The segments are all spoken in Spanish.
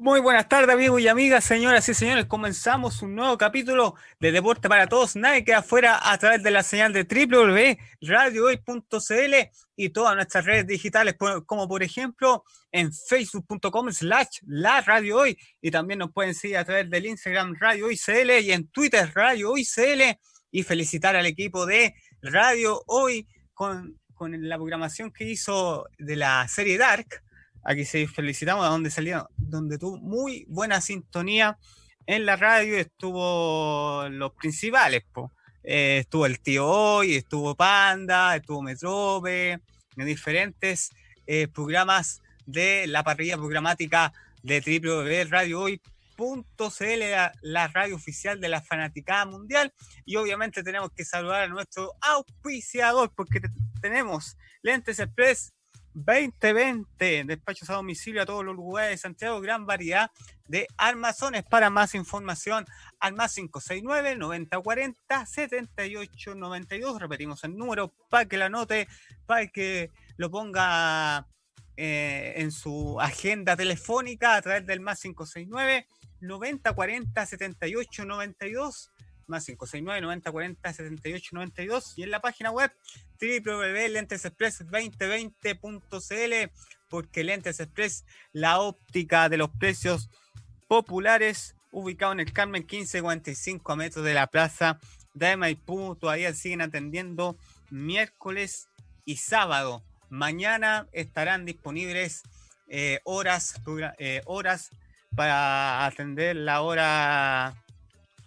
Muy buenas tardes, amigos y amigas, señoras y señores. Comenzamos un nuevo capítulo de Deporte para Todos. Nadie queda afuera a través de la señal de www.radiohoy.cl y todas nuestras redes digitales, como por ejemplo en facebook.com slash la radio hoy. Y también nos pueden seguir a través del Instagram Radio Hoy CL y en Twitter Radio Hoy CL. Y felicitar al equipo de Radio Hoy con, con la programación que hizo de la serie Dark Aquí se felicitamos a donde salió, donde tuvo muy buena sintonía en la radio, estuvo los principales, eh, estuvo el tío hoy, estuvo Panda, estuvo Metrope, en diferentes eh, programas de la parrilla programática de www.radiohoy.cl, la, la radio oficial de la fanaticada mundial. Y obviamente tenemos que saludar a nuestro auspiciador, porque tenemos Lentes Express 2020. Despachos a domicilio a todos los lugares de Santiago. Gran variedad de armazones. Para más información, al más 569 9040 7892. Repetimos el número para que la note, para que lo ponga eh, en su agenda telefónica a través del más 569 9040 7892 más 569 9040 7892 y en la página web www.lentesexpress2020.cl porque Lentes Express, la óptica de los precios populares, ubicado en el Carmen 1545 a metros de la plaza de Maipú, todavía siguen atendiendo miércoles y sábado. Mañana estarán disponibles eh, horas, eh, horas para atender la hora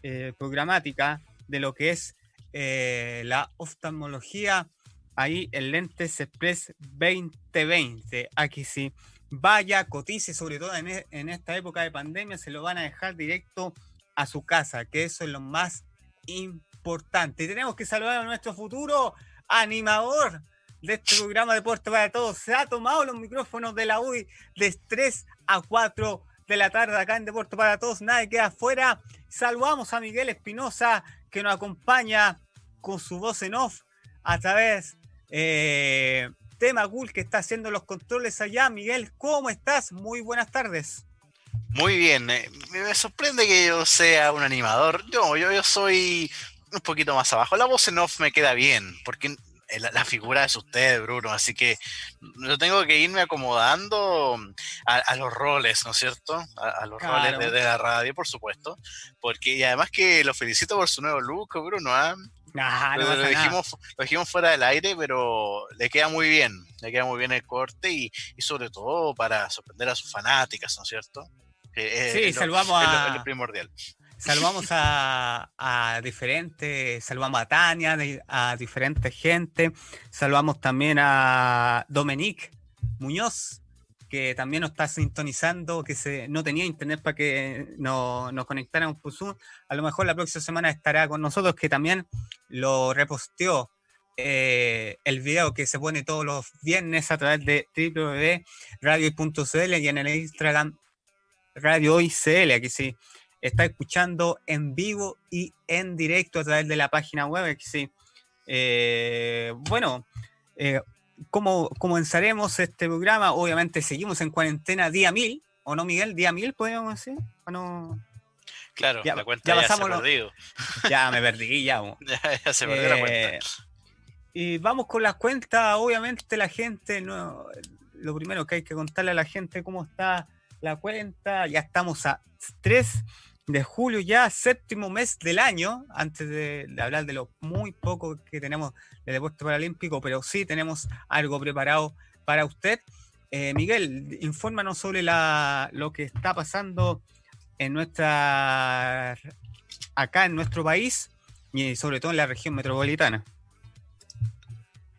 eh, programática de lo que es eh, la oftalmología ahí en Lentes Express 2020. Aquí sí, vaya, cotice, sobre todo en, e, en, esta época de pandemia, se lo van a dejar directo a su casa, que eso es lo más importante. Tenemos que saludar a nuestro futuro animador de este programa Deporte para Todos. Se ha tomado los micrófonos de la UI de 3 a 4 de la tarde acá en Deporte para Todos. Nadie queda afuera. Saludamos a Miguel Espinosa que nos acompaña con su voz en off a través eh, Tema Cool que está haciendo los controles allá. Miguel, ¿cómo estás? Muy buenas tardes. Muy bien, eh, me sorprende que yo sea un animador. yo, yo soy un poquito más abajo. La voz en off me queda bien, porque la, figura es usted, Bruno, así que yo tengo que irme acomodando a, los roles, ¿no es cierto? A, los roles de, la radio, por supuesto, porque y además que lo felicito por su nuevo look, Bruno, ¿ah? lo, dijimos, lo, dijimos, fuera del aire, pero le queda muy bien, le queda muy bien el corte y, sobre todo para sorprender a sus fanáticas, ¿no es cierto? sí, salvamos a... lo primordial. Saludamos a, diferentes, saludamos a Tania, a diferentes gente, saludamos también a Dominique Muñoz, que también nos está sintonizando, que se, no tenía internet para que nos, nos conectáramos por Zoom. A lo mejor la próxima semana estará con nosotros, que también lo reposteó eh, el video que se pone todos los viernes a través de www.radio.cl y en el Instagram Radio ICL, aquí sí está escuchando en vivo y en directo a través de la página web. Sí. Eh, bueno, eh, ¿cómo comenzaremos este programa? Obviamente seguimos en cuarentena día mil, ¿o no, Miguel? ¿Día mil podemos decir? ¿O no? Claro, ya, la cuenta ya, se perdido. Ya me perdí, ya. ya, se perdió la cuenta. Eh, y vamos con las cuentas, obviamente la gente, no, lo primero que hay que contarle a la gente cómo está la cuenta, ya estamos a tres de julio, ya séptimo mes del año, antes de, hablar de lo muy poco que tenemos de deporte paralímpico, pero sí tenemos algo preparado para usted. Eh, Miguel, infórmanos sobre la, lo que está pasando en nuestra acá en nuestro país y sobre todo en la región metropolitana.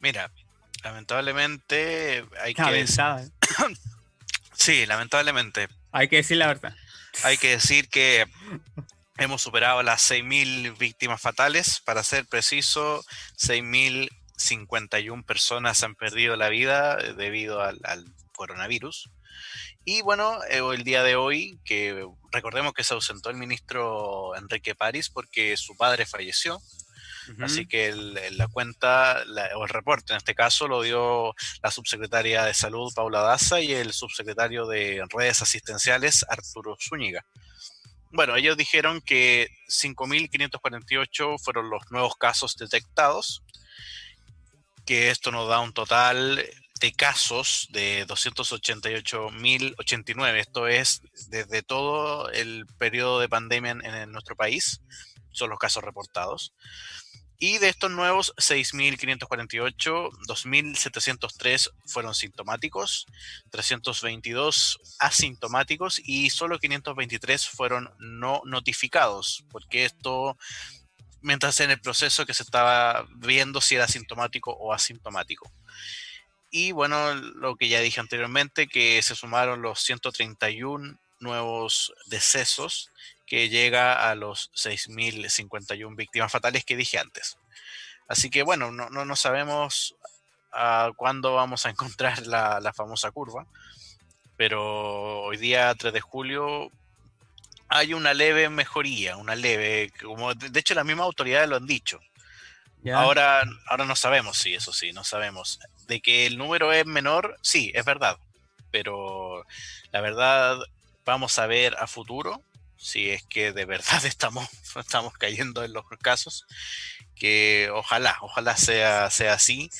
Mira, lamentablemente hay que sí, lamentablemente. Hay que decir la verdad. Hay que decir que hemos superado las 6.000 víctimas fatales. Para ser preciso, 6.051 personas han perdido la vida debido al, coronavirus. Y bueno, eh, el día de hoy, que recordemos que se ausentó el ministro Enrique París porque su padre falleció. Así que la cuenta, o el reporte en este caso, lo dio la subsecretaria de Salud, Paula Daza, y el subsecretario de Redes Asistenciales, Arturo Zúñiga. Bueno, ellos dijeron que 5.548 fueron los nuevos casos detectados, que esto nos da un total de casos de 288.089. Esto es desde todo el periodo de pandemia en, nuestro país. Son los casos reportados. Y de estos nuevos 6.548, 2.703 fueron sintomáticos, 322 asintomáticos y solo 523 fueron no notificados, porque esto, mientras en el proceso que se estaba viendo si era sintomático o asintomático. Y bueno, lo que ya dije anteriormente, que se sumaron los 131 nuevos decesos, que llega a los 6.051 víctimas fatales que dije antes. Así que bueno, no, no, sabemos a cuándo vamos a encontrar la, la, famosa curva, pero hoy día 3 de julio hay una leve mejoría, una leve, como de hecho las mismas autoridades lo han dicho. Ahora, ahora no sabemos, sí, eso sí, no sabemos de que el número es menor, sí, es verdad. Pero la verdad, vamos a ver a futuro si es que de verdad estamos, estamos cayendo en los casos. Que ojalá, ojalá sea, sea así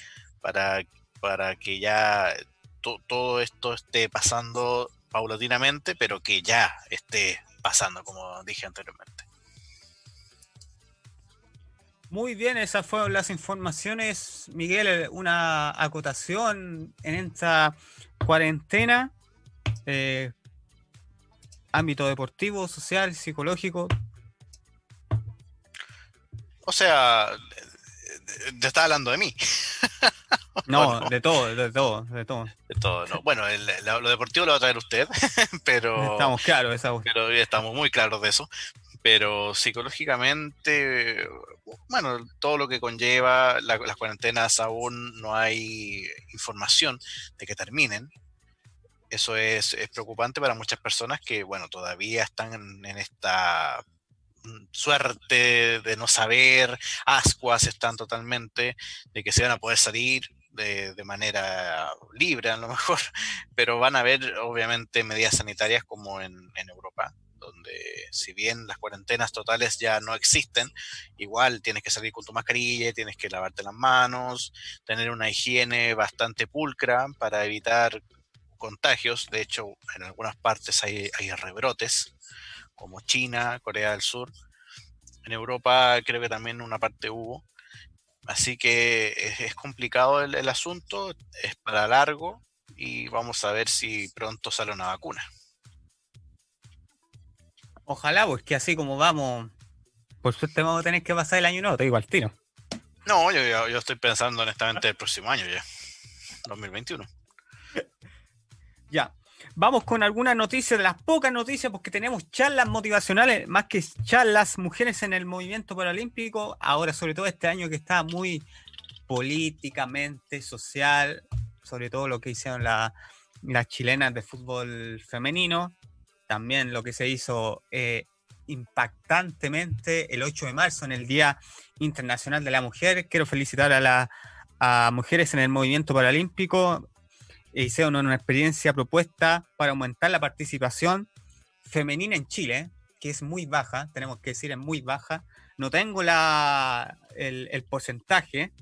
para, para que ya todo esto esté pasando paulatinamente, pero que ya esté pasando, como dije anteriormente. Muy bien, esas fueron las informaciones. Miguel, una acotación en esta cuarentena. Eh, ámbito deportivo, social, psicológico. O sea, te está hablando de mí. No, de todo, de todo, de todo. De todo, no. Bueno, lo deportivo lo va a traer usted, pero. Estamos claros, esa Pero estamos muy claros de eso pero psicológicamente, bueno, todo lo que conlleva las cuarentenas aún no hay información de que terminen. Eso es, preocupante para muchas personas que, bueno, todavía están en, esta suerte de no saber, ascuas están totalmente, de que se van a poder salir de, manera libre a lo mejor, pero van a haber obviamente medidas sanitarias como en Europa, donde si bien las cuarentenas totales ya no existen, igual tienes que salir con tu mascarilla, tienes que lavarte las manos, tener una higiene bastante pulcra para evitar contagios. De hecho, en algunas partes hay, rebrotes, como China, Corea del Sur. En Europa creo que también una parte hubo. Así que es, complicado el asunto, es para largo y vamos a ver si pronto sale una vacuna. Ojalá, pues que así como vamos, por suerte vamos a tener que pasar el año nuevo, te digo al tiro. No, yo, yo, estoy pensando honestamente el próximo año ya, 2021. Ya, vamos con algunas noticias, de las pocas noticias, porque tenemos charlas motivacionales, más que charlas, mujeres en el movimiento paralímpico, ahora sobre todo este año que está muy políticamente, social, sobre todo lo que hicieron las chilenas de fútbol femenino, también lo que se hizo eh, impactantemente el 8 de marzo en el Día Internacional de la Mujer. Quiero felicitar a las mujeres en el movimiento paralímpico. Hicieron una experiencia propuesta para aumentar la participación femenina en Chile, que es muy baja, tenemos que decir, es muy baja. No tengo la, el, el porcentaje,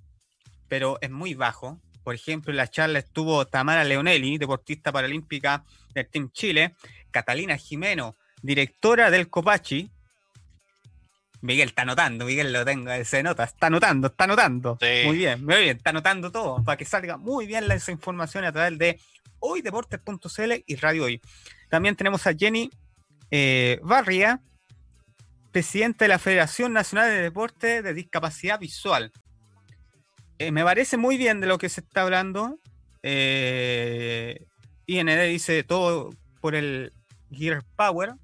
pero es muy bajo. Por ejemplo, en la charla estuvo Tamara Leonelli, deportista paralímpica del Team Chile, Catalina Jimeno, directora del Copachi. Miguel está anotando, Miguel lo tengo, se nota, está anotando, está anotando. Muy bien, muy bien, está anotando todo para que salga muy bien esa información a través de hoydeportes.cl y Radio Hoy. También tenemos a Jenny eh, Barria, presidenta de la Federación Nacional de Deporte de Discapacidad Visual. Eh, me parece muy bien de lo que se está hablando. Eh, IND dice todo por el Gear Power.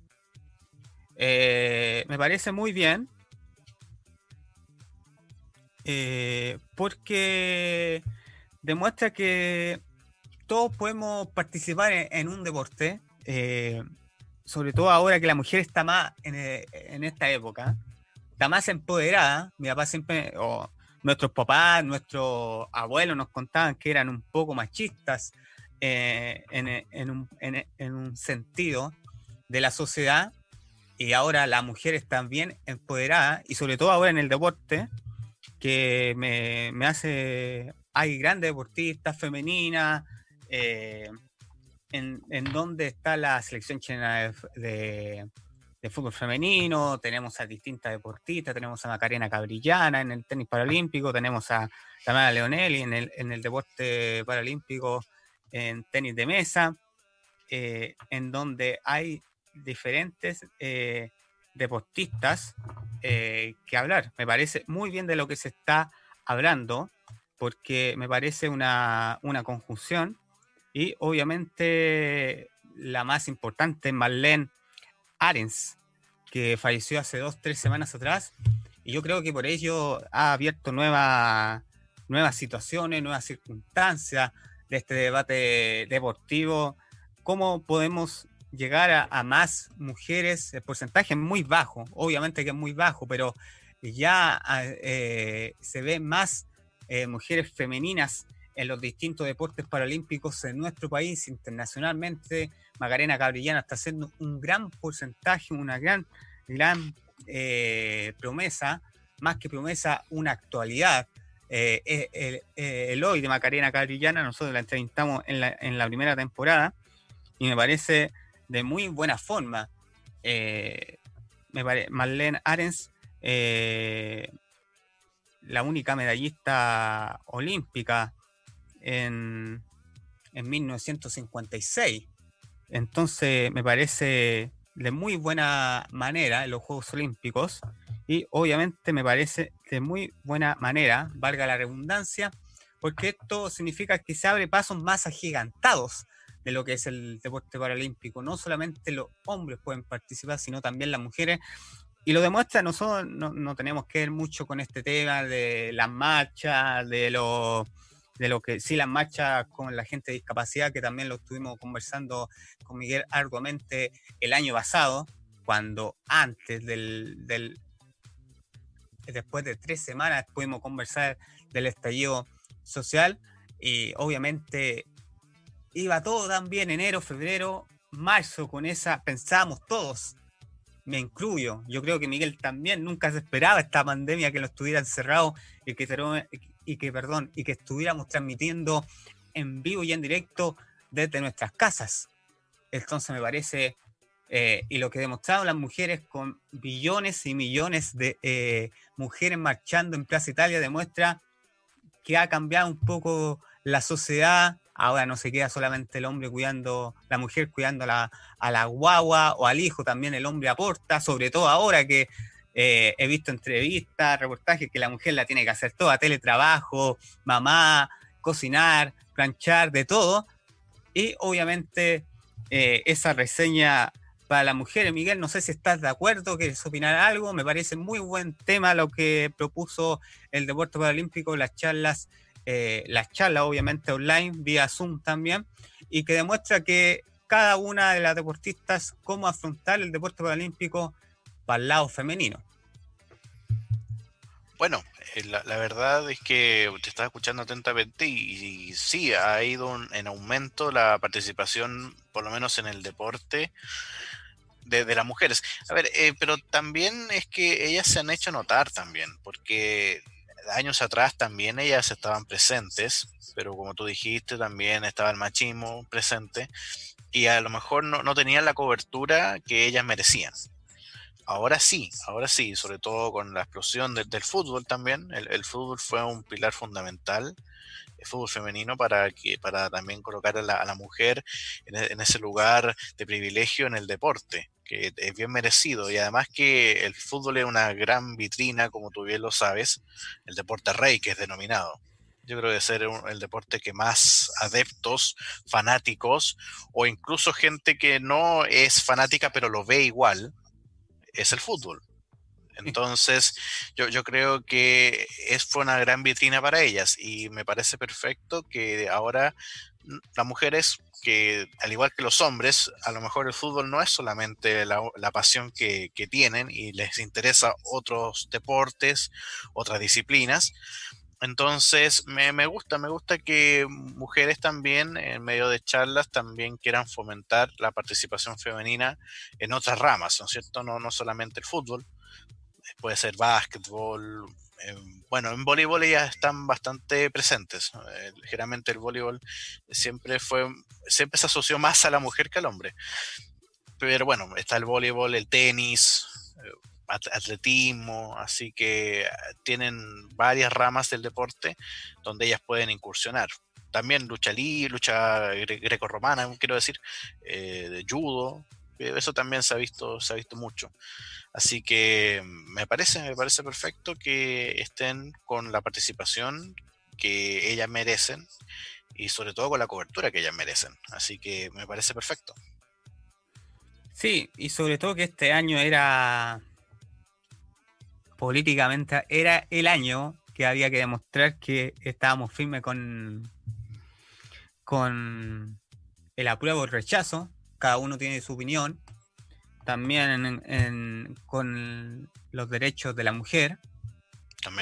Eh, me parece muy bien. Eh, porque demuestra que todos podemos participar en, un deporte. Eh, sobre todo ahora que la mujer está más en, esta época. está más empoderada. Mi papá siempre, o nuestros papás, nuestros abuelos nos contaban que eran un poco machistas eh, en, un, en, un, sentido de la sociedad y ahora las mujeres bien empoderadas y sobre todo ahora en el deporte que me, me hace, hay grandes deportistas femeninas, eh, en, en donde está la selección chilena de, de, fútbol femenino, tenemos a distintas deportistas, tenemos a Macarena Cabrillana en el tenis paralímpico, tenemos a Tamara Leonelli en el, en el deporte paralímpico en tenis de mesa, eh, en donde hay diferentes eh, deportistas eh, que hablar. Me parece muy bien de lo que se está hablando, porque me parece una, una conjunción y obviamente la más importante, Marlene Arens, que falleció hace dos, tres semanas atrás. Y yo creo que por ello ha abierto nuevas situaciones, nuevas circunstancias de este debate deportivo. ¿Cómo podemos llegar a, más mujeres? El porcentaje es muy bajo, obviamente que es muy bajo, pero ya eh, se ve más eh, mujeres femeninas en los distintos deportes paralímpicos en nuestro país, internacionalmente. Magarena Gabriellana está haciendo un gran porcentaje, una gran, gran eh, promesa, más que promesa, una actualidad. Eh, eh, el, hoy de Macarena Cabrillana, nosotros la entrevistamos en la, en primera temporada y me parece de muy buena forma. parece, Marlene Arens, la única medallista olímpica en, 1956. Entonces me parece de muy buena manera en los Juegos Olímpicos y obviamente me parece de muy buena manera, valga la redundancia, porque esto significa que se abre pasos más agigantados de lo que es el deporte paralímpico. No solamente los hombres pueden participar, sino también las mujeres. Y lo demuestra, nosotros no, no tenemos que ver mucho con este tema de las marchas, de los de lo que sí las marchas con la gente de discapacidad, que también lo estuvimos conversando con Miguel Argumente el año pasado, cuando antes del, del después de tres semanas pudimos conversar del estallido social y obviamente iba todo tan bien enero, febrero, marzo con esa, pensábamos todos, me incluyo, yo creo que Miguel también nunca se esperaba esta pandemia que lo estuviera encerrado y que, y que, perdón, y que estuviéramos transmitiendo en vivo y en directo desde nuestras casas. Entonces me parece, eh, y lo que demostraron las mujeres con billones y millones de eh, mujeres marchando en Plaza Italia demuestra que ha cambiado un poco la sociedad. Ahora no se queda solamente el hombre cuidando, la mujer cuidando a la, a la guagua o al hijo, también el hombre aporta, sobre todo ahora que eh, he visto entrevistas, reportajes que la mujer la tiene que hacer toda, teletrabajo, mamá, cocinar, planchar, de todo. Y obviamente esa reseña para las mujeres, Miguel, no sé si estás de acuerdo, quieres opinar algo, me parece muy buen tema lo que propuso el deporte paralímpico, las charlas, eh, las charlas obviamente online, vía Zoom también, y que demuestra que cada una de las deportistas cómo afrontar el deporte paralímpico para el lado femenino. Bueno, eh, la, verdad es que te estaba escuchando atentamente y, sí, ha ido en aumento la participación, por lo menos en el deporte, de, las mujeres. A ver, eh, pero también es que ellas se han hecho notar también, porque años atrás también ellas estaban presentes, pero como tú dijiste, también estaba el machismo presente y a lo mejor no, no tenían la cobertura que ellas merecían. Ahora sí, ahora sí, sobre todo con la explosión del fútbol también. El, fútbol fue un pilar fundamental, el fútbol femenino, para, que, para también colocar a la, mujer e, en, ese lugar de privilegio en el deporte, que es bien merecido. Y además que el fútbol es una gran vitrina, como tú bien lo sabes, el deporte rey que es denominado yo creo que ser el deporte que más adeptos, fanáticos o incluso gente que no es fanática pero lo ve igual, es el fútbol. Entonces, yo, yo creo que es, fue una gran vitrina para ellas y me parece perfecto que ahora las mujeres que, al igual que los hombres, a lo mejor el fútbol no es solamente la, pasión que, tienen y les interesa otros deportes, otras disciplinas. Entonces, me, me, gusta, me gusta que mujeres también, en medio de charlas, también quieran fomentar la participación femenina en otras ramas, ¿no es cierto? No, no solamente el fútbol, puede ser básquetbol, bueno, en voleibol ya están bastante presentes. Eh, el voleibol siempre fue, siempre se asoció más a la mujer que al hombre. Pero bueno, está el voleibol, el tenis, eh, atletismo, así que tienen varias ramas del deporte donde ellas pueden incursionar. También lucha libre, lucha greco-romana, quiero decir, eh, de judo, eso también se ha visto, se ha visto mucho. Así que me parece, me parece perfecto que estén con la participación que ellas merecen y sobre todo con la cobertura que ellas merecen. Así que me parece perfecto. Sí, y sobre todo que este año era políticamente, era el año que había que demostrar que estábamos firmes con, con el apruebo o el rechazo. Cada uno tiene su opinión también con los derechos de la mujer.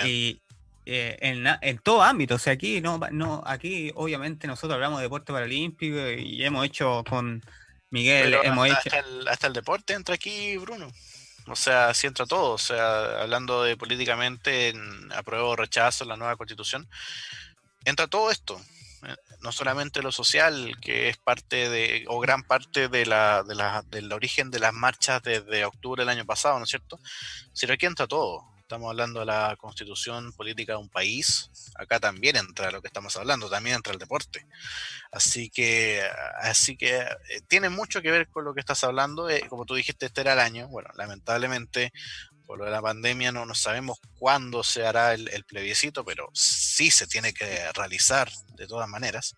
Y eh, en, todo ámbito, o sea, aquí no, no, aquí obviamente nosotros hablamos de deporte paralímpico y hemos hecho con Miguel, hemos hasta, el, hasta el deporte entra aquí, Bruno. O sea, si entra todo, o sea, hablando de políticamente en apruebo o rechazo la nueva constitución, entra todo esto no solamente lo social, que es parte de, o gran parte de la, de la, del origen de las marchas desde octubre del año pasado, ¿no es cierto? Sino aquí entra todo. Estamos hablando de la constitución política de un país. Acá también entra lo que estamos hablando, también entra el deporte. Así que, así que eh, tiene mucho que ver con lo que estás hablando. Eh, como tú dijiste, este era el año. Bueno, lamentablemente por lo de la pandemia no, no sabemos cuándo se hará el, plebiscito, pero sí se tiene que realizar de todas maneras.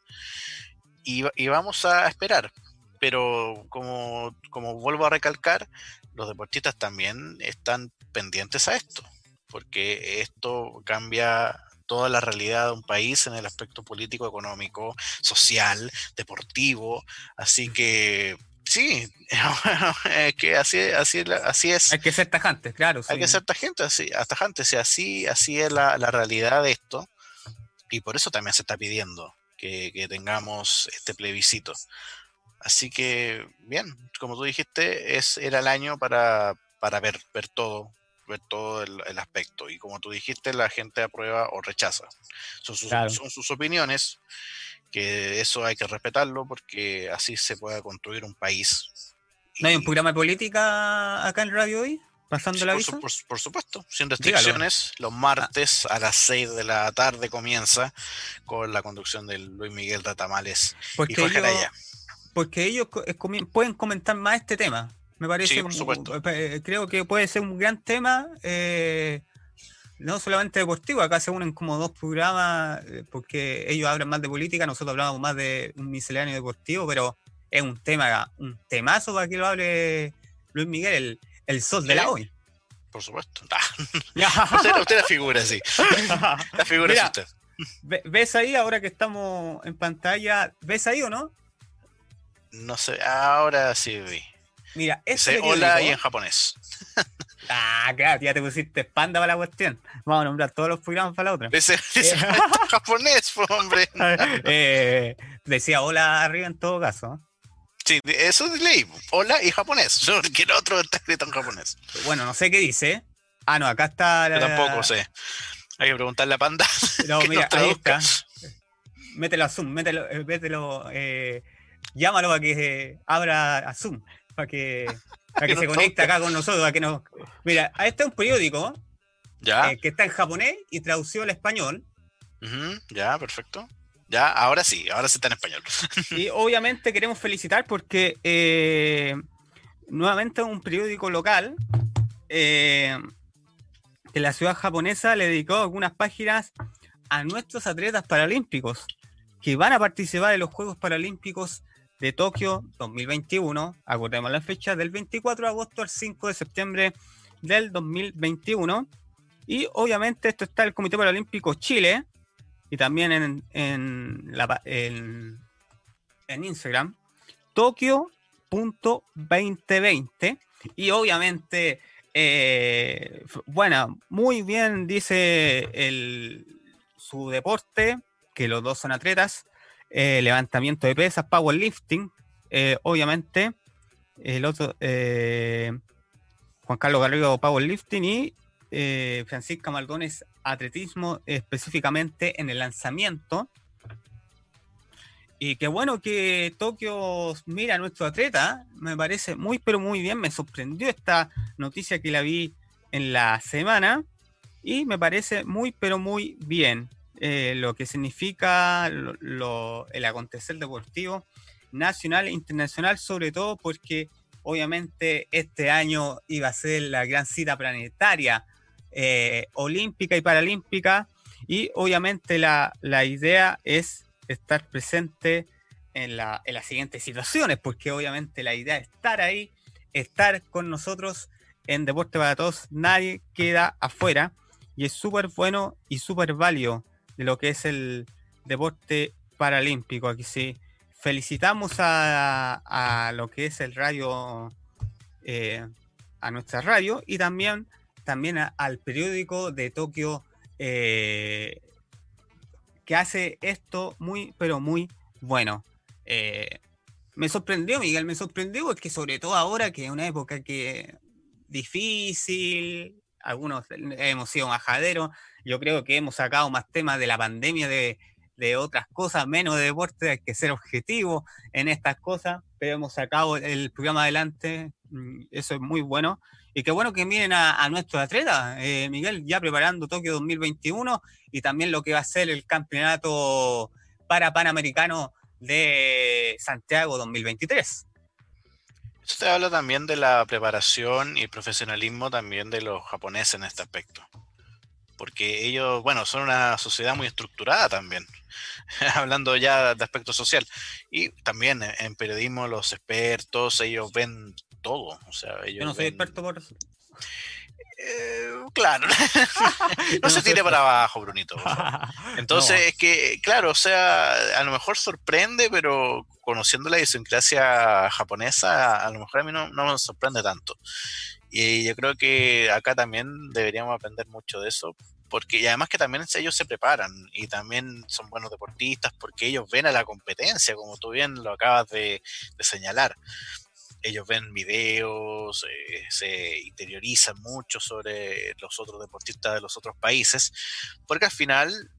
Y, vamos a esperar. Pero como, como vuelvo a recalcar, los deportistas también están pendientes a esto, porque esto cambia toda la realidad de un país en el aspecto político, económico, social, deportivo. Así que Sí, es que así, así, así es. Hay que ser tajante, claro. Hay que ser tajante, así, así, así es la, realidad de esto. Y por eso también se está pidiendo que, tengamos este plebiscito. Así que, bien, como tú dijiste, es, era el año para, para ver, ver todo, ver todo el, aspecto. Y como tú dijiste, la gente aprueba o rechaza. Son sus, son sus opiniones que eso hay que respetarlo porque así se puede construir un país. ¿No hay un programa de política acá en Radio Hoy? ¿Pasando la por, por, supuesto, sin restricciones. Los martes a las 6 de la tarde comienza con la conducción de Luis Miguel Ratamales porque y Jorge ellos, Porque ellos pueden comentar más este tema. Me parece, eh, creo que puede ser un gran tema. Eh, no solamente deportivo, acá se unen como dos programas, eh, porque ellos hablan más de política, nosotros hablamos más de un misceláneo deportivo, pero es un tema, un temazo para que lo hable Luis Miguel, el, sol de la hoy. Por supuesto. usted, usted, la figura, sí. La figura es usted. ¿Ves ahí ahora que estamos en pantalla? ¿Ves ahí o no? No sé, ahora sí vi. Mira, ese hola y en japonés. Ah, claro, ya te pusiste panda para la cuestión. Vamos a nombrar todos los programas para la otra. Ese, eh, japonés, hombre. Eh, decía hola arriba en todo caso. Sí, eso es ley. Hola y japonés. Que el otro está escrito en japonés. Bueno, no sé qué dice. Ah, no, acá está. Yo tampoco sé. Hay que preguntarle a Panda. No, mira, ahí está. Mételo a Zoom, mételo, eh, mételo llámalo a que abra a Zoom, para que para que, se conecte acá con nosotros, a que nos... Mira, este es un periódico ¿Ya? Eh, que está en japonés y traducido al español. ya, perfecto. Ya, ahora sí, ahora sí está en español. y obviamente queremos felicitar porque eh, nuevamente un periódico local eh, de la ciudad japonesa le dedicó algunas páginas a nuestros atletas paralímpicos que van a participar en los Juegos Paralímpicos de Tokio 2021. Acordemos la fecha del 24 de agosto al 5 de septiembre del 2021. Y obviamente esto está el Comité Paralímpico Chile y también en, en, en Instagram, Tokio.2020. Y obviamente, eh, bueno, muy bien dice el, su deporte, que los dos son atletas, eh, levantamiento de pesas, powerlifting, eh, obviamente, el otro, Juan Carlos Garrido, powerlifting y Francisca Maldones, atletismo, específicamente en el lanzamiento. Y qué bueno que Tokio mira a nuestro atleta, me parece muy, pero muy bien. Me sorprendió esta noticia que la vi en la semana y me parece muy, pero muy bien eh, lo que significa el acontecer deportivo nacional e internacional, sobre todo porque obviamente este año iba a ser la gran cita planetaria eh, olímpica y paralímpica y obviamente la, la idea es estar presente en, en las siguientes situaciones, porque obviamente la idea es estar ahí, estar con nosotros en Deporte para Todos, nadie queda afuera y es súper bueno y súper válido de lo que es el deporte paralímpico. Aquí sí, felicitamos a, lo que es el radio, eh, a nuestra radio y también, también al periódico de Tokio eh, que hace esto muy, pero muy bueno. Eh, me sorprendió, Miguel, me sorprendió porque sobre todo ahora que es una época que difícil, algunos hemos sido majaderos, yo creo que hemos sacado más temas de la pandemia, de, otras cosas, menos de deporte, hay que ser objetivo en estas cosas, pero hemos sacado el programa adelante, mm, eso es muy bueno. Y qué bueno que miren a, nuestros atletas, eh, Miguel, ya preparando Tokio 2021 y también lo que va a ser el campeonato para Panamericano de Santiago 2023. Eso te habla también de la preparación y profesionalismo también de los japoneses en este aspecto. Porque ellos, bueno, son una sociedad muy estructurada también, hablando ya de aspecto social. Y también en periodismo los expertos, ellos ven todo. O sea, ellos Yo no soy experto por eso. Eh, claro, no se tire para abajo, Brunito. Entonces, es que, claro, o sea, a lo mejor sorprende, pero conociendo la idiosincrasia japonesa, a lo mejor a mí no, no me sorprende tanto. Y yo creo que acá también deberíamos aprender mucho de eso, porque y además que también ellos se preparan y también son buenos deportistas porque ellos ven a la competencia, como tú bien lo acabas de, de señalar ellos ven videos, eh, se interiorizan mucho sobre los otros deportistas de los otros países, porque al final,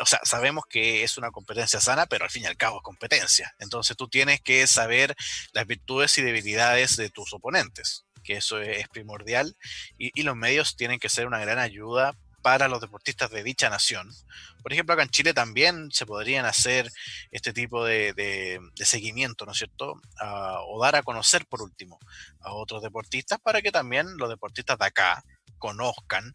o sea, sabemos que es una competencia sana, pero al fin y al cabo es competencia. Entonces tú tienes que saber las virtudes y debilidades de tus oponentes, que eso es primordial, y, y los medios tienen que ser una gran ayuda para los deportistas de dicha nación. Por ejemplo, acá en Chile también se podrían hacer este tipo de, seguimiento, ¿no es cierto? o dar a conocer, por último, a otros deportistas para que también los deportistas de acá conozcan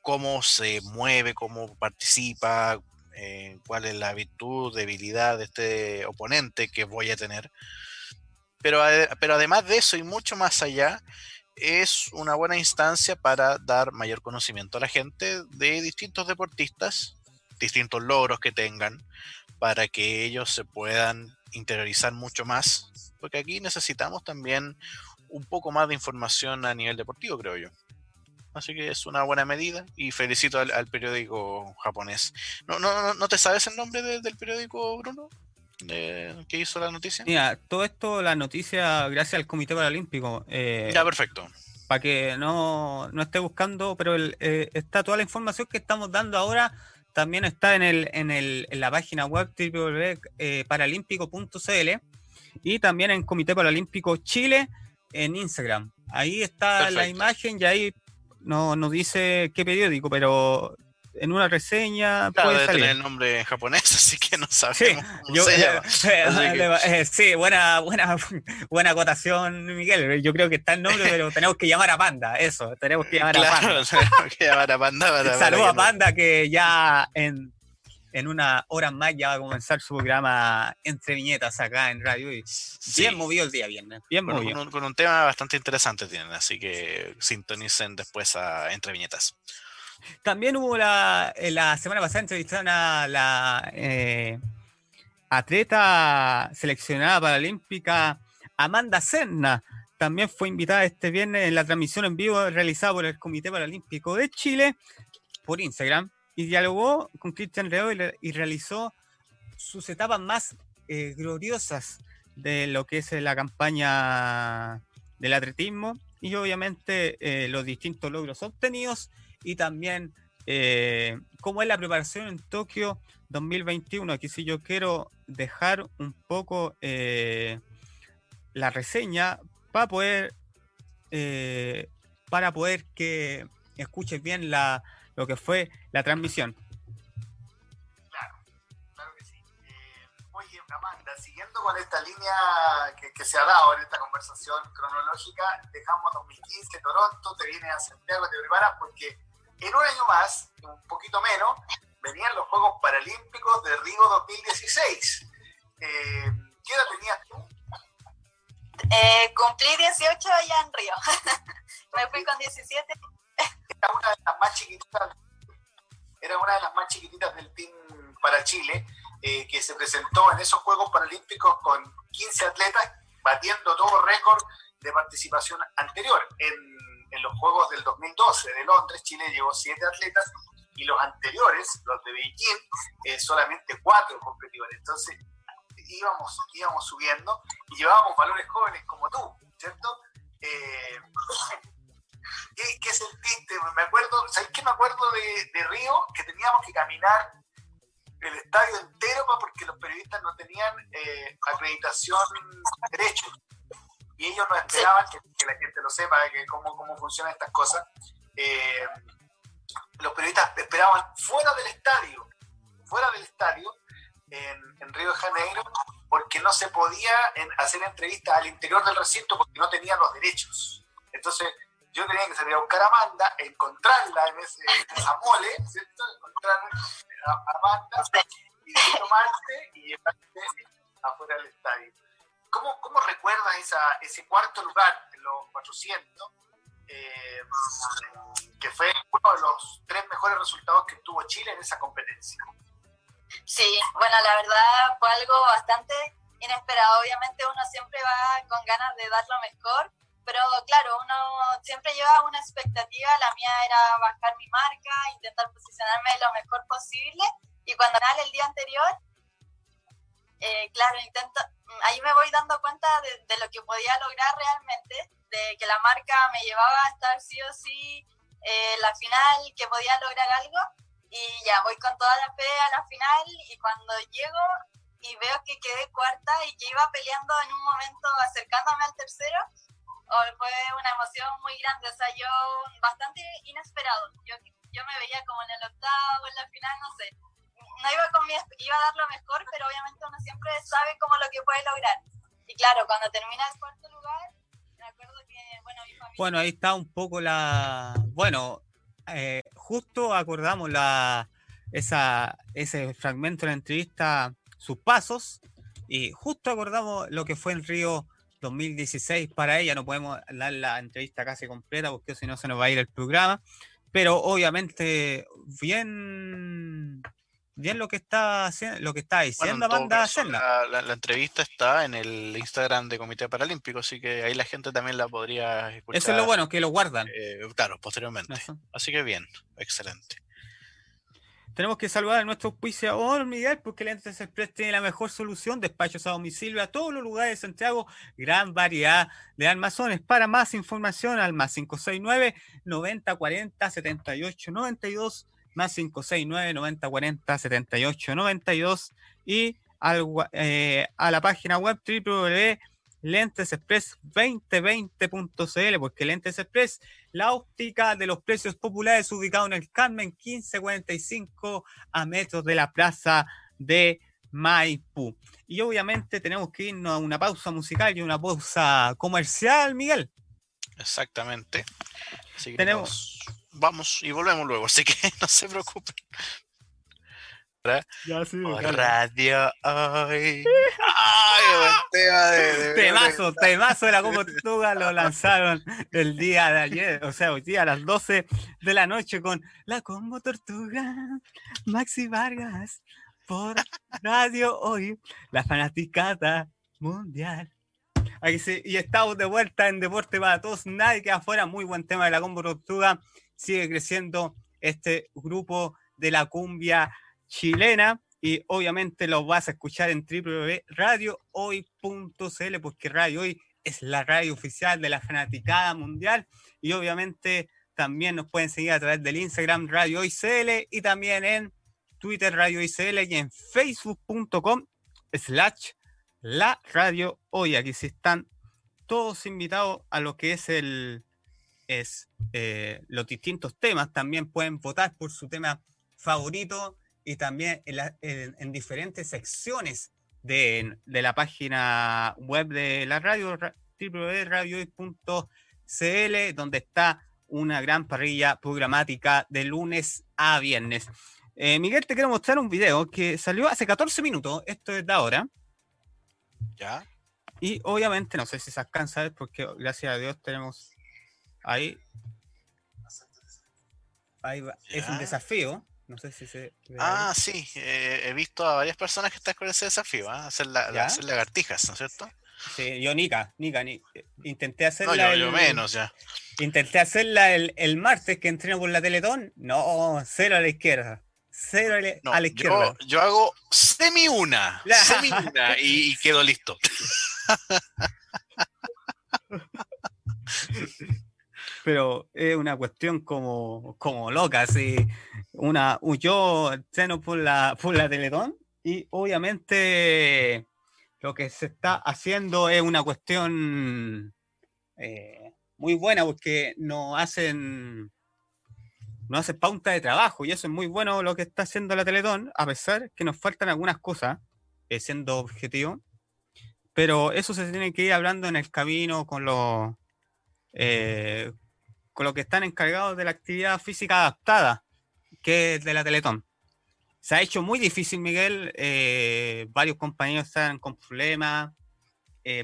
cómo se mueve, cómo participa, eh, cuál es la virtud, debilidad de este oponente que voy a tener. Pero, pero además de eso y mucho más allá, es una buena instancia para dar mayor conocimiento a la gente de distintos deportistas, distintos logros que tengan, para que ellos se puedan interiorizar mucho más, porque aquí necesitamos también un poco más de información a nivel deportivo, creo yo. Así que es una buena medida y felicito al, periódico japonés. ¿No, no, ¿No te sabes el nombre del periódico, Bruno? De, que hizo la noticia? Mira, todo esto, la noticia, gracias al Comité Paralímpico. Eh, ya, perfecto. Para que no, no esté buscando, pero eh, está toda la información que estamos dando ahora. También está en, el, en, el, en la página web www.paralímpico.cl y también en Comité Paralímpico Chile en Instagram. Ahí está la imagen y ahí no nos dice qué periódico, pero en una reseña. Claro, puede tener el nombre en japonés, así que no sabemos. Sí, eh, sí buena, buena, buena acotación, Miguel. Yo creo que está el nombre, pero tenemos que llamar a Panda, eso, tenemos que llamar a Panda. tenemos que llamar a Panda Saludos a Panda que ya en, en una hora más ya va a comenzar su programa Entre Viñetas acá en Radio. Y Bien movido el día viernes. Bien movido. Con un, con un, tema bastante interesante tienen, así que sintonicen después a Entre Viñetas. También hubo la, la semana pasada entrevistaron a la, eh, atleta seleccionada paralímpica Amanda Serna también fue invitada este viernes en la transmisión en vivo realizada por el Comité Paralímpico de Chile por Instagram y dialogó con Cristian Reo y, realizó sus etapas más eh, gloriosas de lo que es la campaña del atletismo y obviamente eh, los distintos logros obtenidos y también eh, cómo es la preparación en Tokio 2021. Aquí sí yo quiero dejar un poco la reseña para poder, eh, para poder que escuches bien la, lo que fue la transmisión. Claro, claro que sí. Eh, oye, Amanda, siguiendo con esta línea que, que, se ha dado en esta conversación cronológica, dejamos 2015 Toronto, te vienes a Santiago, te preparas porque en un año más, un poquito menos, venían los Juegos Paralímpicos de Río 2016. Eh, ¿Qué edad tenías tú? Eh, cumplí 18 allá en Río. Me fui con 17. Era una de las más chiquititas, era una de las más chiquititas del team para Chile, eh, que se presentó en esos Juegos Paralímpicos con 15 atletas, batiendo todo récord de participación anterior. En, los Juegos del 2012 de Londres, Chile llevó 7 atletas y los anteriores, los de Beijing, eh, solamente 4 competidores. Entonces, íbamos, íbamos subiendo y llevábamos valores jóvenes como tú, ¿cierto? Eh, ¿qué, sentiste? Me acuerdo, ¿sabes qué me acuerdo de, Río? Que teníamos que caminar el estadio entero porque los periodistas no tenían eh, acreditación derecho. Y ellos no esperaban que, la gente lo sepa, que cómo, cómo funcionan estas cosas. Eh, los periodistas esperaban fuera del estadio, fuera del estadio, en, Río de Janeiro porque no se podía hacer entrevistas al interior del recinto porque no tenían los derechos. Entonces yo tenía que salir a buscar a Amanda, encontrarla en, ese, esa mole, ¿cierto? Encontrar a Amanda y tomarte y llevarte afuera del estadio. ¿Cómo, cómo recuerdas ese cuarto lugar en los 400? Eh, que fue uno de los tres mejores resultados que tuvo Chile en esa competencia. Sí, bueno, la verdad fue algo bastante inesperado. Obviamente uno siempre va con ganas de dar lo mejor, pero claro, uno siempre lleva una expectativa. La mía era bajar mi marca, intentar posicionarme lo mejor posible. Y cuando nada el día anterior, eh, claro, intento, ahí me voy dando cuenta de, de, lo que podía lograr realmente, de que la marca me llevaba a estar sí o sí eh, la final, que podía lograr algo y ya voy con toda la fe a la final y cuando llego y veo que quedé cuarta y que iba peleando en un momento acercándome al tercero, oh, fue una emoción muy grande, o sea, yo bastante inesperado. Yo, yo me veía como en el octavo, en la final, no sé. No iba con mi, a dar lo mejor, pero obviamente uno siempre sabe como lo que puede lograr. Y claro, cuando termina el cuarto lugar, me acuerdo que, bueno, mi familia... Bueno, ahí está un poco la... Bueno, eh, justo acordamos la, esa, ese fragmento de la entrevista, sus pasos, y justo acordamos lo que fue en Río 2016 para ella. No podemos dar la entrevista casi completa porque si no se nos va a ir el programa, pero obviamente bien bien lo que está lo que está diciendo Amanda la, la, entrevista está en el Instagram de Comité Paralímpico, así que ahí la gente también la podría escuchar. Eso es lo bueno, que lo guardan. Eh, claro, posteriormente. Así que bien, excelente. Tenemos que saludar a nuestro auspiciador, Miguel, porque Lentes Express tiene la mejor solución, despachos a domicilio a todos los lugares de Santiago, gran variedad de armazones. Para más información, al más 569 9040 7892 más 569 90 40 78 92 y al, eh, a la página web www.lentesexpress2020.cl porque Lentes Express, la óptica de los precios populares ubicado en el Carmen 1545 a metros de la plaza de Maipú. Y obviamente tenemos que irnos a una pausa musical y una pausa comercial, Miguel. Exactamente. tenemos vamos y volvemos luego, así que no se preocupen. Ya sí, radio hoy. Ay, buen tema de, temazo, temazo de la Como Tortuga lo lanzaron el día de ayer, o sea, hoy día a las 12 de la noche con la Como Tortuga, Maxi Vargas. por radio hoy, la fanaticada mundial. Aquí sí, y estamos de vuelta en Deporte para Todos, nadie queda afuera, muy buen tema de la combo tortuga, sigue creciendo este grupo de la cumbia chilena y obviamente lo vas a escuchar en www.radiohoy.cl porque Radio Hoy es la radio oficial de la fanaticada mundial y obviamente también nos pueden seguir a través del Instagram Radio Hoy CL y también en Twitter Radio Hoy CL y en facebook.com slash la radio hoy. Aquí sí están todos invitados a lo que es el es eh, los distintos temas. También pueden votar por su tema favorito y también en, diferentes secciones de, la página web de la radio, www.radiohoy.cl, donde está una gran parrilla programática de lunes a viernes. Eh, Miguel, te quiero mostrar un video que salió hace 14 minutos, esto es de ahora. ¿Ya? Y obviamente, no sé si se alcanza a ver, porque gracias a Dios tenemos ahí. ahí es un desafío. No sé si se. Ah, sí. Eh, he visto a varias personas que están con ese desafío, ¿eh? hacer, la, hacer lagartijas, ¿no es cierto? Sí, yo Nica, Nica, intenté hacerla. No, yo, menos ya. Intenté hacerla el, el, martes que entreno con la Teletón. No, cero a la izquierda. Cero a la izquierda. Yo, hago semi una. semi una y, quedo listo. Pero es una cuestión como, como loca, así. Una, yo entreno por la, por la Teletón y obviamente lo que se está haciendo es una cuestión eh, muy buena porque no hacen no hace pauta de trabajo y eso es muy bueno lo que está haciendo la Teletón, a pesar que nos faltan algunas cosas, eh, siendo objetivo, pero eso se tiene que ir hablando en el camino con los eh, con los que están encargados de la actividad física adaptada, que es de la Teletón. Se ha hecho muy difícil, Miguel. Eh, varios compañeros están con problemas,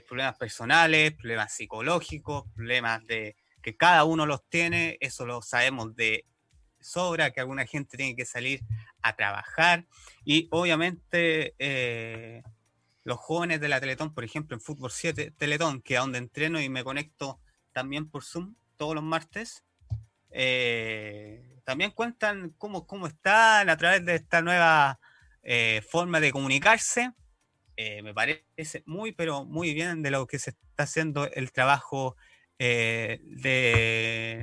problemas personales, problemas psicológicos, problemas de que cada uno los tiene. Eso lo sabemos de sobra, que alguna gente tiene que salir a trabajar y obviamente eh, los jóvenes de la Teletón, por ejemplo, en Fútbol 7 Teletón, que es donde entreno y me conecto también por Zoom todos los martes, eh, también cuentan cómo, cómo están a través de esta nueva eh, forma de comunicarse. me parece muy, pero muy bien de lo que se está haciendo el trabajo de,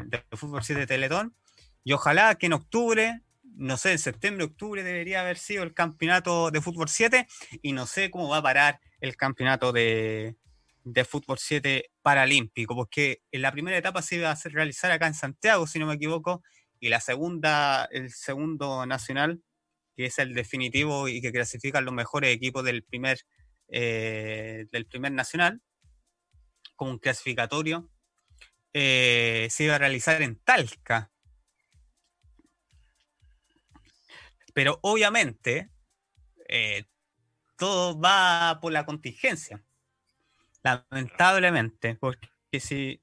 de Fútbol 7 Teletón y ojalá que en octubre, no sé, en septiembre, octubre debería haber sido el campeonato de fútbol 7 y no sé cómo va a parar el campeonato de, fútbol 7 paralímpico, porque en la primera etapa se iba a realizar acá en Santiago, si no me equivoco, y la segunda, el segundo nacional, que es el definitivo y que clasifican los mejores equipos del primer, eh, del primer nacional, como un clasificatorio, eh, se iba a realizar en Talca. Pero obviamente eh, todo va por la contingencia. Lamentablemente, porque si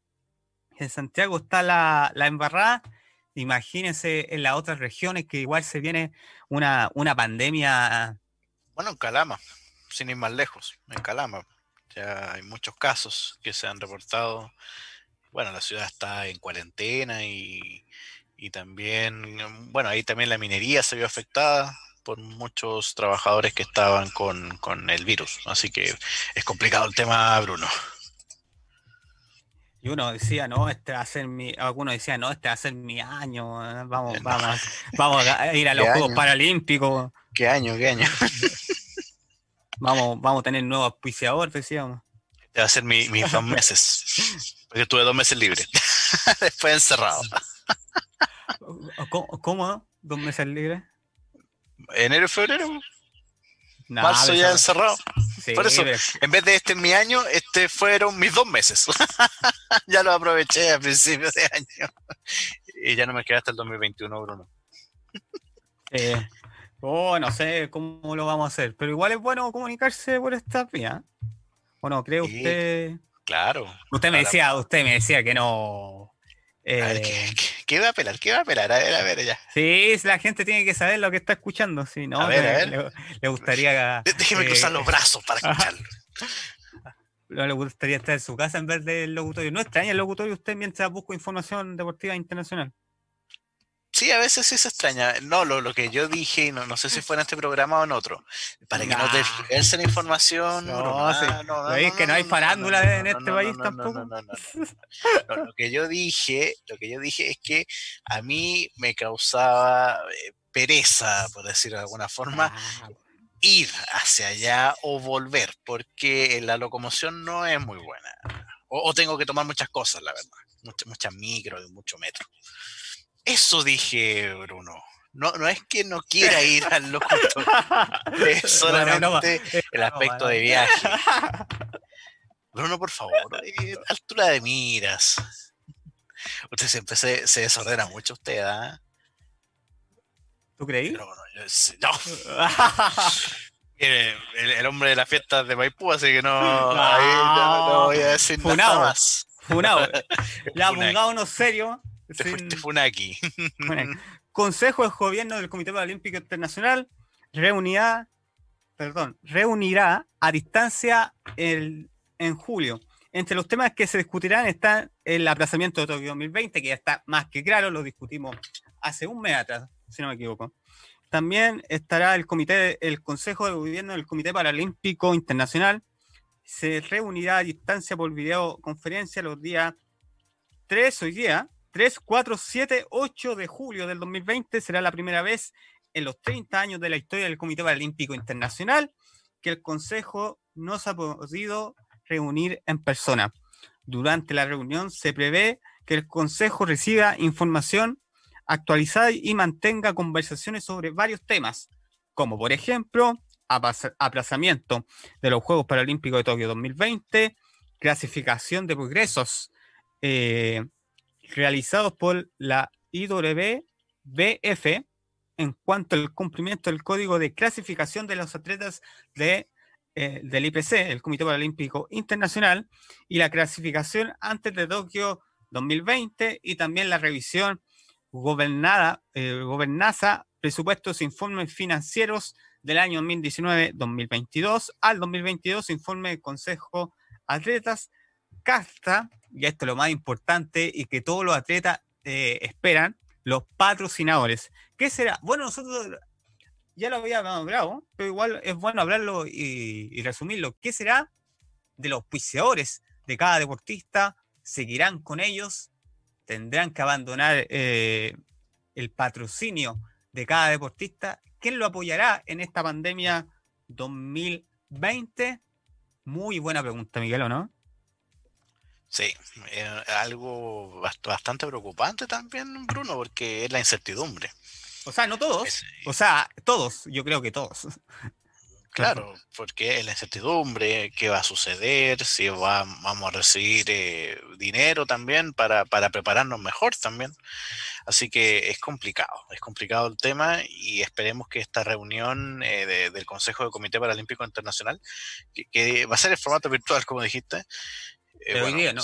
en Santiago está la, embarrada, imagínense en las otras regiones que igual se viene una, una pandemia. Bueno, en Calama, sin ir más lejos, en Calama. Ya hay muchos casos que se han reportado. Bueno, la ciudad está en cuarentena y, y también, bueno, ahí también la minería se vio afectada por muchos trabajadores que estaban con, el virus. Así que es complicado el tema, Bruno. Y uno decía, no, este va a ser mi, algunos decían, no, este va a ser mi año, eh, vamos, vamos, vamos a ir a los Juegos Paralímpicos. ¿Qué año, qué año? vamos, vamos a tener nuevo auspiciador, decíamos. Este va a ser mi, mis dos meses, porque estuve dos meses libre, después encerrado. ¿Cómo? ¿Dos meses libres? Enero y febrero. Marzo ya encerrado. Por eso, en vez de este en mi año, este fueron mis dos meses. ya lo aproveché a principios de año. y ya no me queda hasta el 2021, Bruno. eh, oh, no sé cómo lo vamos a hacer, pero igual es bueno comunicarse por esta vía. ¿O no? ¿Cree usted? Claro. Usted me decía, usted me decía que no Eh, ¿qué, va a apelar? ¿Qué va a apelar? A ver, a ver, ya. Sí, la gente tiene que saber lo que está escuchando. Sí, ¿no? A ver, a ver. Le, gustaría. Déjeme cruzar los brazos para escucharlo. No le gustaría estar en su casa en vez del locutorio. ¿No extraña el locutorio usted mientras busca información deportiva internacional? Sí, a veces sí se extraña. No, lo, lo que yo dije, no, no sé si fue en este programa o en otro, para que no te la información. No, no, no, que no hay farándula en este país tampoco. lo que yo dije, lo que yo dije es que a mí me causaba pereza, por decirlo de alguna forma, ir hacia allá o volver, porque la locomoción no es muy buena. O, tengo que tomar muchas cosas, la verdad. Muchas, muchas micro y mucho metro. Eso dije, Bruno. No, no es que no quiera ir al locutor, es solamente el aspecto de viaje. Bruno, por favor, eh, altura de miras. Usted siempre se, se desordena mucho, usted, ¿ah? ¿Tú creí? no. el, hombre de las fiestas de Maipú, así que no, no, voy a decir nada más. Funado. Ya, pongámonos serio. Te fuiste Funaki. Consejo de Gobierno del Comité Paralímpico Internacional reunirá, perdón, reunirá a distancia el, en julio. Entre los temas que se discutirán está el aplazamiento de Tokio 2020, que ya está más que claro, lo discutimos hace un mes atrás, si no me equivoco. También estará el comité, el Consejo de Gobierno del Comité Paralímpico Internacional. Se reunirá a distancia por videoconferencia los días 3 hoy día, 3, 4, 7, 8 de julio del 2020. Será la primera vez en los 30 años de la historia del Comité Paralímpico Internacional que el Consejo no se ha podido reunir en persona. Durante la reunión se prevé que el Consejo reciba información actualizada y mantenga conversaciones sobre varios temas, como por ejemplo aplazamiento de los Juegos Paralímpicos de Tokio 2020, clasificación de progresos eh, realizados por la IWBF en cuanto al cumplimiento del código de clasificación de los atletas eh, del IPC, el Comité Paralímpico Internacional, y la clasificación antes de Tokio 2020 y también la revisión gobernada, eh, gobernanza, presupuestos e informes financieros del año 2019-2022 al 2022, informe del Consejo Atletas, casta, y esto es lo más importante y que todos los atletas eh, esperan, los patrocinadores. ¿Qué será? Bueno, nosotros ya lo habíamos hablado, pero igual es bueno hablarlo y, y resumirlo. ¿Qué será de los auspiciadores de cada deportista? ¿Seguirán con ellos? tendrán que abandonar eh, el patrocinio de cada deportista. ¿Quién lo apoyará en esta pandemia 2020? Muy buena pregunta, Miguel, ¿o no? Sí, eh, algo bastante preocupante también, Bruno, porque es la incertidumbre. O sea, no todos. O sea, todos, yo creo que todos. Claro, porque es la incertidumbre, qué va a suceder, si va, vamos a recibir eh, dinero también para, para, prepararnos mejor también. Así que es complicado, es complicado el tema y esperemos que esta reunión eh, del Consejo de Comité Paralímpico Internacional, que, va a ser en formato virtual, como dijiste. Eh, hoy día, ¿no?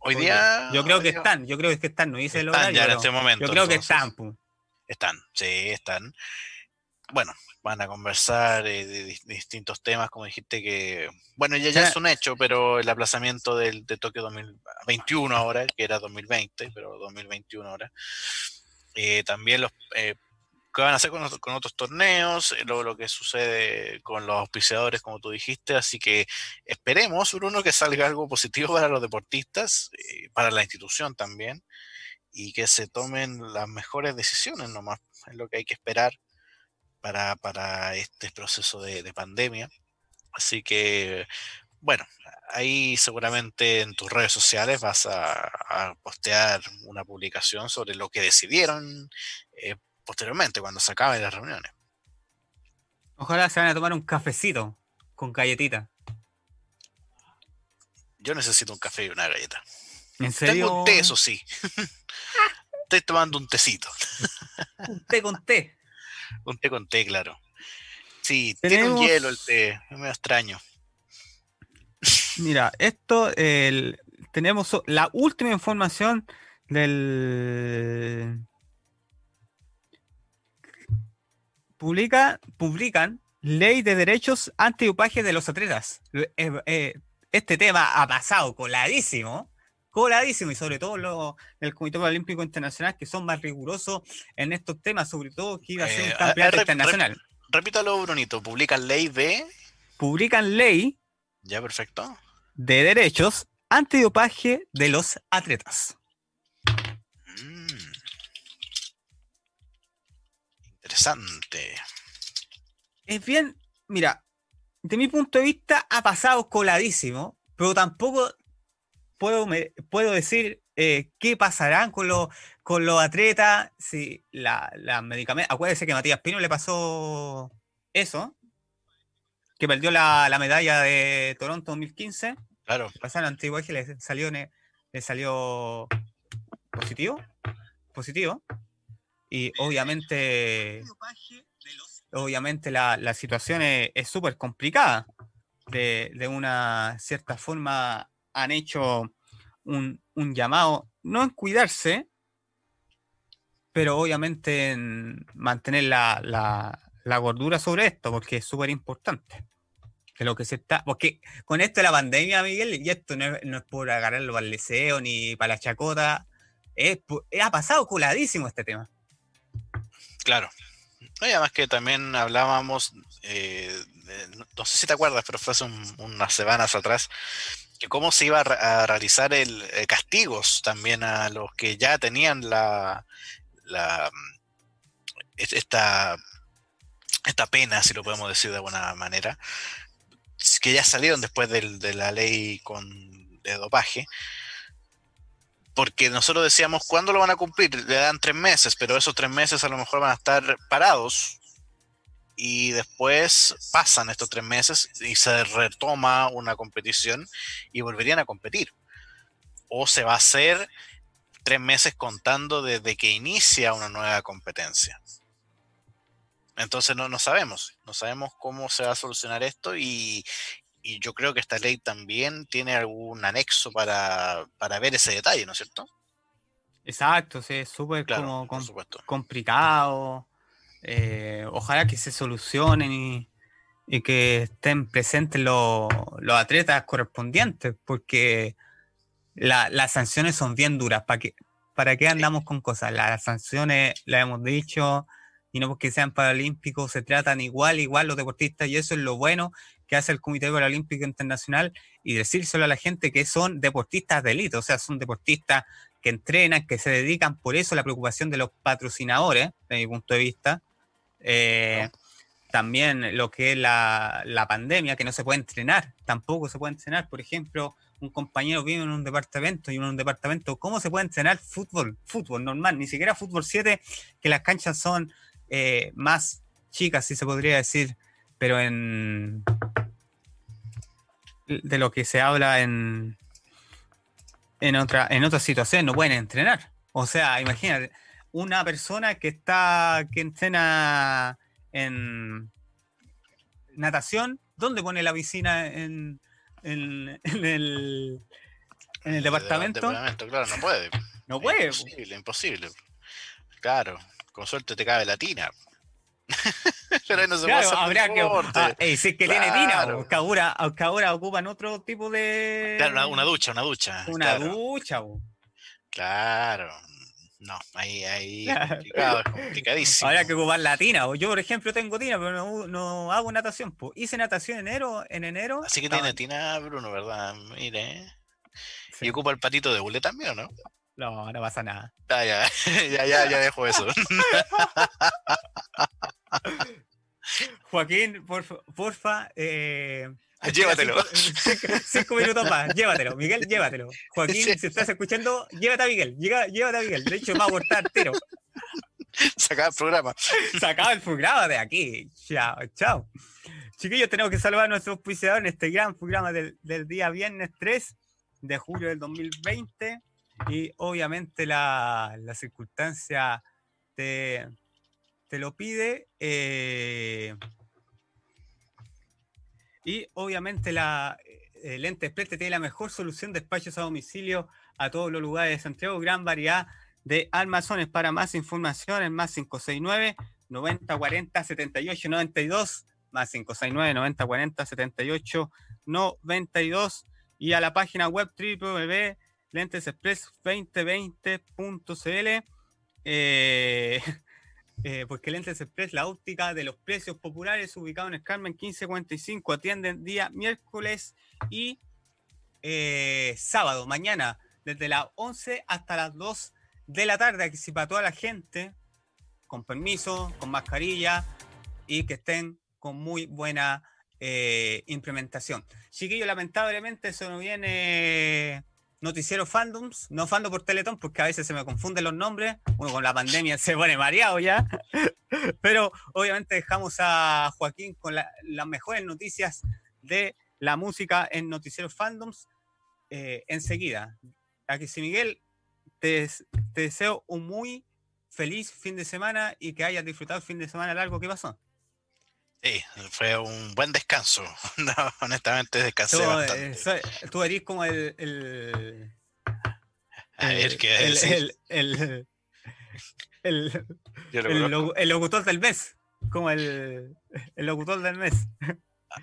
hoy día... Yo creo que están, yo creo que están, no dice el horario. ya en este momento. Yo creo que están. Están, sí, están. Bueno, van a conversar eh, de, distintos temas, como dijiste que, bueno, ya, ya es un hecho, pero el aplazamiento del, de Tokio 2021 ahora, que era 2020, pero 2021 ahora, eh, también los... Eh, que van a hacer con, otros torneos, lo, lo, que sucede con los auspiciadores, como tú dijiste. Así que esperemos, Bruno, que salga algo positivo para los deportistas, para la institución también, y que se tomen las mejores decisiones nomás. Es lo que hay que esperar para, este proceso de, pandemia. Así que, bueno, ahí seguramente en tus redes sociales vas a, postear una publicación sobre lo que decidieron eh, posteriormente, cuando se acaben las reuniones. Ojalá se van a tomar un cafecito con galletita. Yo necesito un café y una galleta. ¿En serio? Tengo un té, eso sí. Estoy tomando un tecito. un té con té. Un té con té, claro. Sí, tiene un hielo el té, es medio extraño. Mira, esto, el, tenemos la última información del publica, publican ley de derechos antidopaje de los atletas. Eh, eh, este tema ha pasado coladísimo, coladísimo, y sobre todo lo, el Comité Olímpico Internacional, que son más rigurosos en estos temas, sobre todo que iba a ser un Eh, campeonato rep- internacional. Repítalo, Brunito. Publican ley de. Publican ley Ya, perfecto. de derechos antidopaje de los atletas. Interesante. Es bien, mira, de mi punto de vista ha pasado coladísimo, pero tampoco puedo, me- puedo decir eh, qué pasará con los, con los atletas si la, la medicamento. Acuérdese que a Matías Pino le pasó eso, que perdió la, la medalla de Toronto 2015. Claro. Pasaron antiguo y le salió, le salió positivo. Positivo. Y obviamente obviamente la, la situación es súper complicada. De, de una cierta forma han hecho un, un llamado, no en cuidarse, pero obviamente en mantener la, la- la gordura sobre esto, porque es súper importante. De lo que se está, porque con esto de la pandemia, Miguel, y esto no es, no es por agarrarlo para el deseo ni para la chacota, es, ha pasado coladísimo este tema. Claro. Y además que también hablábamos, eh, no sé si te acuerdas, pero fue hace un- unas semanas atrás, que cómo se iba a, re- a realizar el eh, castigos también a los que ya tenían la, la es- esta, esta pena, si lo podemos decir de alguna manera, que ya salieron después de la ley con, de dopaje. Porque nosotros decíamos, ¿cuándo lo van a cumplir? Le dan tres meses, pero esos tres meses a lo mejor van a estar parados y después pasan estos tres meses y se retoma una competición y volverían a competir. O se va a hacer tres meses contando desde que inicia una nueva competencia. Entonces no, no sabemos, no sabemos cómo se va a solucionar esto y, y yo creo que esta ley también tiene algún anexo para, para ver ese detalle, ¿no es cierto? Exacto, sí, es súper Claro, com- complicado. eh, ojalá que se solucionen y, y que estén presentes los, los atletas correspondientes, porque la- las sanciones son bien duras. ¿Para qué, ¿Para qué andamos con cosas? Las sanciones, las hemos dicho, y no porque sean paralímpicos, se tratan igual, igual los deportistas, y eso es lo bueno que hace el Comité Paralímpico Internacional y decírselo a la gente que son deportistas de élite, o sea, son deportistas que entrenan, que se dedican, por eso la preocupación de los patrocinadores, de mi punto de vista. Eh, También lo que es la, la pandemia, que no se puede entrenar, tampoco se puede entrenar. Por ejemplo, un compañero vive en un departamento y uno en un departamento, ¿cómo se puede entrenar fútbol? Fútbol normal, ni siquiera fútbol 7, que las canchas son eh, más chicas, si se podría decir, pero en de lo que se habla en en otra en otras situaciones no pueden entrenar. O sea, imagínate, una persona que está que entrena en natación, ¿dónde pone la piscina en, en, en el en el departamento? departamento, claro, no puede. No puede. po. Imposible, imposible. Claro, con suerte te cabe la tina. Pero ahí no se Claro, puede hacer habrá que. Ah, eh, si es que tiene tina, Claro. po, que ahora, que ahora ocupan otro tipo de. Claro, una, una ducha, una ducha. Una claro, ducha, po. Claro. No, ahí, ahí es complicado, es complicadísimo. Habrá que ocupar la tina. po. Yo, por ejemplo, tengo tina, pero no, no hago natación. po. Hice natación en enero. En enero Así que tiene tina Bruno, ¿verdad? Mire. Sí. ¿Y ocupa el patito de hule también no? No, no pasa nada. Ah, ya, ya, ya, ya dejo eso. Joaquín, porfa, porfa eh, Llévatelo. Cinco, cinco minutos más, llévatelo. Miguel, llévatelo. Joaquín, Sí. si estás escuchando, llévate a Miguel. Llega- Llévate a Miguel. De hecho, va a abortar tiro. Sacaba el programa. Se acaba el programa de aquí. Chao, chao. Chiquillos, tenemos que saludar a nuestro auspiciador en este gran programa del, del día viernes 3 de julio del 2020. Y obviamente la, la circunstancia te, te lo pide. eh, y obviamente la, el ente Express tiene la mejor solución de despachos a domicilio a todos los lugares de Santiago, gran variedad de almazones. Para más información, en más 569 90 40 78 92, más 569 90 40 78 92 y a la página web www.lentesexpress2020.cl eh, eh, porque Lentes Express, la óptica de los precios populares, ubicado en el Carmen 1545, atienden día miércoles y eh, sábado, mañana, desde las 11 hasta las 2 de la tarde, aquí para toda la gente, con permiso, con mascarilla y que estén con muy buena eh, implementación. Chiquillo, lamentablemente eso no viene noticiero fandoms, no fando por Teletón, porque a veces se me confunden los nombres, uno con la pandemia se pone mareado ya, pero obviamente dejamos a Joaquín con las mejores noticias de la música en noticiero fandoms eh, enseguida. Aquí si Miguel, te, te deseo un muy feliz fin de semana y que hayas disfrutado el fin de semana largo. ¿Qué pasó? Sí, fue un buen descanso. No, honestamente descansé tú, bastante. Eh, tú eres como el... el a ver, ¿qué el, el, el, el, el, locutor del mes. Como el, el locutor del mes.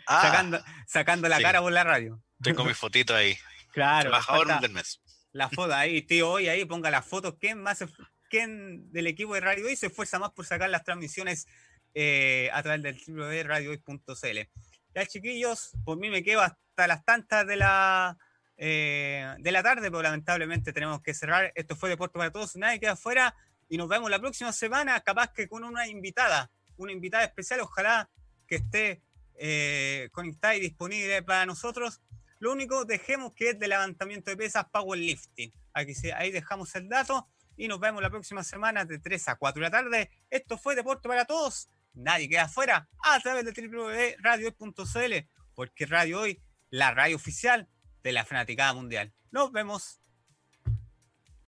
Ah, sacando, sacando la cara por la radio. Tengo mi fotito ahí. Claro. Trabajador del mes. La foto ahí, tío, hoy ahí ponga la foto. ¿Quién más, quién del equipo de Radio hoy se esfuerza más por sacar las transmisiones eh, a través del www.radiohoy.cl. Ya chiquillos, por mí me quedo hasta las tantas de la, eh, de la tarde, pero lamentablemente tenemos que cerrar. Esto fue Deporte para Todos, nadie queda afuera y nos vemos la próxima semana, capaz que con una invitada, una invitada especial, ojalá que esté eh, conectada y disponible para nosotros. Lo único, dejemos que es de levantamiento de pesas, powerlifting. Aquí, ahí dejamos el dato y nos vemos la próxima semana de 3 a 4 de la tarde. Esto fue Deporte para Todos nadie queda afuera a través de www.radiohoy.cl, porque Radio Hoy, la radio oficial de la fanaticada mundial. Nos vemos.